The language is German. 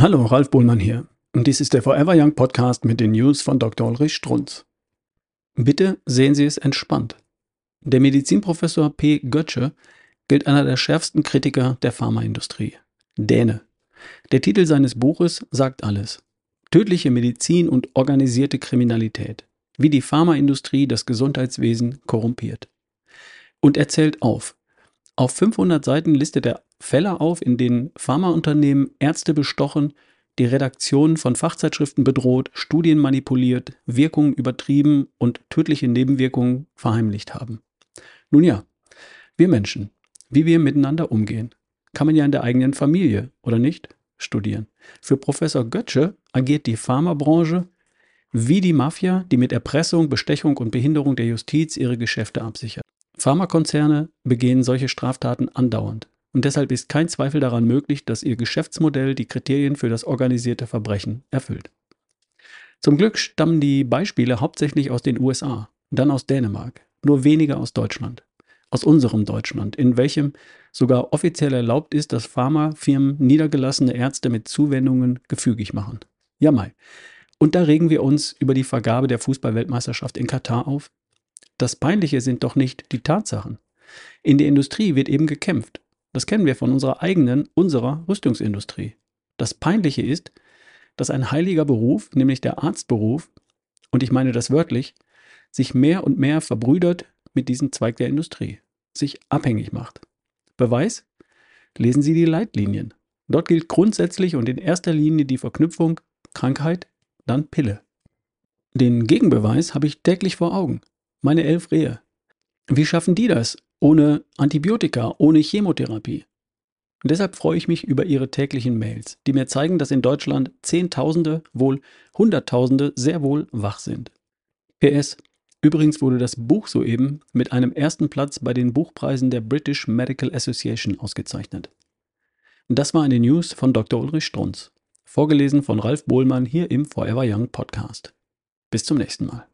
Hallo, Ralf Bohlmann hier. Und dies ist der Forever Young Podcast mit den News von Dr. Ulrich Strunz. Bitte sehen Sie es entspannt. Der Medizinprofessor P. Götze gilt einer der schärfsten Kritiker der Pharmaindustrie. Däne. Der Titel seines Buches sagt alles. Tödliche Medizin und organisierte Kriminalität. Wie die Pharmaindustrie das Gesundheitswesen korrumpiert. Und er zählt auf. Auf 500 Seiten listet er Fälle auf, in denen Pharmaunternehmen Ärzte bestochen, die Redaktion von Fachzeitschriften bedroht, Studien manipuliert, Wirkungen übertrieben und tödliche Nebenwirkungen verheimlicht haben. Nun ja, wir Menschen, wie wir miteinander umgehen, kann man ja in der eigenen Familie, oder nicht, studieren. Für Professor Götze agiert die Pharmabranche wie die Mafia, die mit Erpressung, Bestechung und Behinderung der Justiz ihre Geschäfte absichert. Pharmakonzerne begehen solche Straftaten andauernd. Und deshalb ist kein Zweifel daran möglich, dass ihr Geschäftsmodell die Kriterien für das organisierte Verbrechen erfüllt. Zum Glück stammen die Beispiele hauptsächlich aus den USA, dann aus Dänemark, nur wenige aus Deutschland. Aus unserem Deutschland, in welchem sogar offiziell erlaubt ist, dass Pharmafirmen niedergelassene Ärzte mit Zuwendungen gefügig machen. Ja, Mai. Und da regen wir uns über die Vergabe der Fußballweltmeisterschaft in Katar auf. Das Peinliche sind doch nicht die Tatsachen. In der Industrie wird eben gekämpft. Das kennen wir von unserer eigenen, unserer Rüstungsindustrie. Das Peinliche ist, dass ein heiliger Beruf, nämlich der Arztberuf, und ich meine das wörtlich, sich mehr und mehr verbrüdert mit diesem Zweig der Industrie, sich abhängig macht. Beweis? Lesen Sie die Leitlinien. Dort gilt grundsätzlich und in erster Linie die Verknüpfung Krankheit, dann Pille. Den Gegenbeweis habe ich täglich vor Augen. Meine elf Rehe. Wie schaffen die das? ohne Antibiotika, ohne Chemotherapie. Und deshalb freue ich mich über Ihre täglichen Mails, die mir zeigen, dass in Deutschland Zehntausende, wohl Hunderttausende sehr wohl wach sind. PS. Übrigens wurde das Buch soeben mit einem ersten Platz bei den Buchpreisen der British Medical Association ausgezeichnet. Das war eine News von Dr. Ulrich Strunz, vorgelesen von Ralf Bohlmann hier im Forever Young Podcast. Bis zum nächsten Mal.